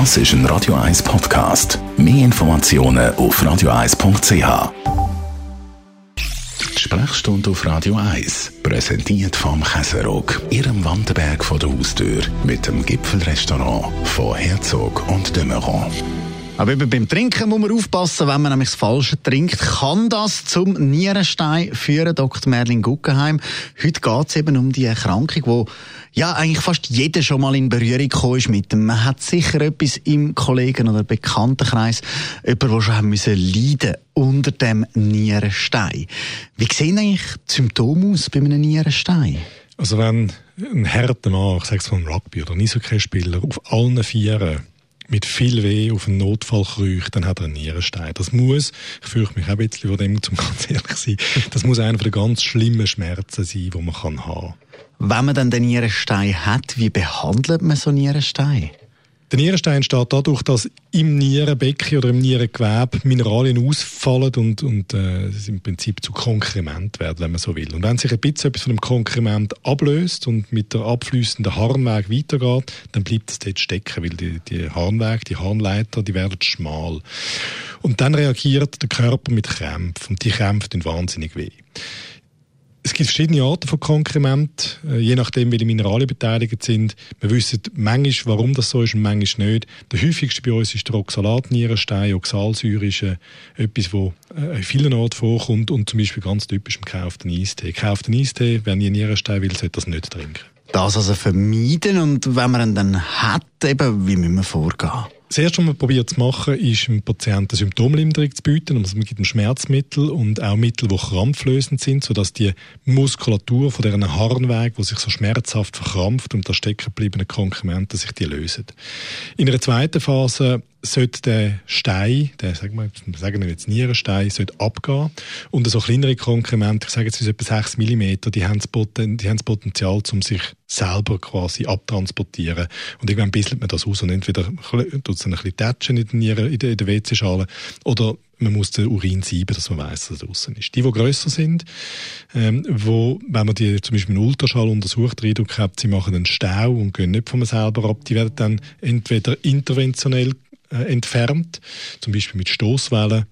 Das ist ein Radio 1 Podcast. Mehr Informationen auf radio1.ch. Die Sprechstunde auf Radio 1, präsentiert vom Käserock, Ihrem Wanderberg vor der Haustür, mit dem Gipfelrestaurant von Herzog und de Meuron. Aber eben beim Trinken muss man aufpassen, wenn man nämlich das Falsche trinkt, kann das zum Nierenstein führen, Dr. Merlin Guggenheim. Heute geht es eben um die Erkrankung, wo ja eigentlich fast jeder schon mal in Berührung gekommen ist mit dem. Man hat sicher etwas im Kollegen- oder Bekanntenkreis, jemand, der schon haben müssen leiden unter dem Nierenstein. Wie sehen eigentlich die Symptome aus bei einem Nierenstein? Also wenn ein harter Mann, ich sage es vom Rugby oder ein Eishockey-Spieler, auf allen Vieren mit viel Weh auf einen Notfall kriecht, dann hat er einen Nierenstein. Das muss, ich fürchte mich auch ein bisschen vor dem, zum ganz ehrlich sein, das muss einer der ganz schlimmen Schmerzen sein, die man kann haben Wenn man dann den Nierenstein hat, wie behandelt man so einen Nierenstein? Der Nierenstein entsteht dadurch, dass im Nierenbecken oder im Nierengewebe Mineralien ausfallen und, und äh, im Prinzip zu Konkrement werden, wenn man so will. Und wenn sich ein bisschen etwas von dem Konkrement ablöst und mit der abfließenden Harnweg weitergeht, dann bleibt es dort stecken, weil die, die Harnweg, die Harnleiter, die werden schmal. Und dann reagiert der Körper mit Krämpfen und die Krämpfe tun wahnsinnig weh. Es gibt verschiedene Arten von Konkrement, äh, je nachdem, welche Mineralien beteiligt sind. Wir wissen manchmal, warum das so ist und manchmal nicht. Der häufigste bei uns ist der Oxalatnierenstein. Oxalsäure ist äh, etwas, das äh, in vielen Orten vorkommt und zum Beispiel ganz typisch im gekauften Eistee. Gekauften Eistee, wer nie Nierenstein will, sollte das nicht trinken. Das also vermeiden und wenn man ihn dann hat, eben, wie müssen wir vorgehen? Das erste, was man probiert zu machen, ist, dem Patienten Symptomlinderung zu bieten. Also man gibt ihm Schmerzmittel und auch Mittel, die krampflösend sind, sodass die Muskulatur von deren Harnweg, wo sich so schmerzhaft verkrampft und da stecken gebliebene Konkremente, sich die lösen. In einer zweiten Phase sollte der Stein, der, sagen wir, sagen wir jetzt Nierenstein, sollte abgehen. Und so kleinere Konkremente, ich sage jetzt etwa 6 mm, die haben das, Poten, die haben das Potenzial, um sich selber quasi abtransportieren. Und irgendwann bisselt man das aus und entweder tut es ein bisschen tätschen in, Nieren, in der, in der WC-Schale oder man muss den Urin sieben, dass man weiß, dass er draußen ist. Die, die grösser sind, ähm, wo, wenn man die zum Beispiel mit Ultraschall untersucht, den Eindruck hat, sie machen einen Stau und gehen nicht von selber ab, die werden dann entweder interventionell äh, entfernt, zum Beispiel mit Stoßwellen,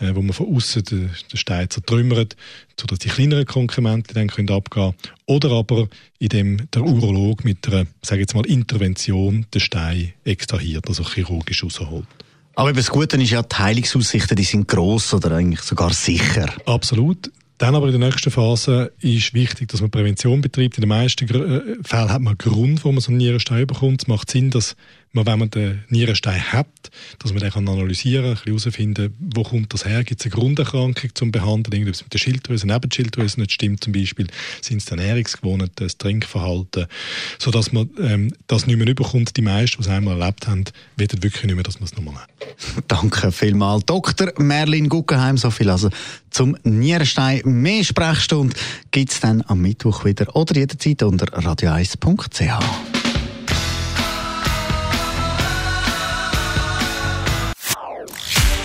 äh, wo man von außen den, den Stein zertrümmert, sodass die kleineren Konkremente dann können abgehen Oder aber, indem der Urolog mit einer, sage jetzt mal, Intervention den Stein extrahiert, also chirurgisch rausholt. Aber das Gute ist ja, die Heilungsaussichten die sind gross oder eigentlich sogar sicher. Absolut. Dann aber in der nächsten Phase ist wichtig, dass man Prävention betreibt. In den meisten äh, Fällen hat man einen Grund, wo man so einen Nierenstein bekommt. Es macht Sinn, dass man, wenn man den Nierenstein hat, dass man den analysieren kann, herausfinden, wo kommt das her? Gibt es eine Grunderkrankung zum Behandeln? Irgendwas mit der Schilddrüse, Nebenschilddrüse nicht stimmt zum Beispiel? Sind es die Ernährungsgewohnheiten, das Trinkverhalten? Sodass man ähm, das nicht mehr überkommt. Die meisten, die es einmal erlebt haben, werden wirklich nicht mehr, dass man es nochmal hat. Danke vielmals. Dr. Merlin Guggenheim, so viel also zum Nierenstein. Mehr Sprechstunde gibt es dann am Mittwoch wieder oder jederzeit unter radio1.ch.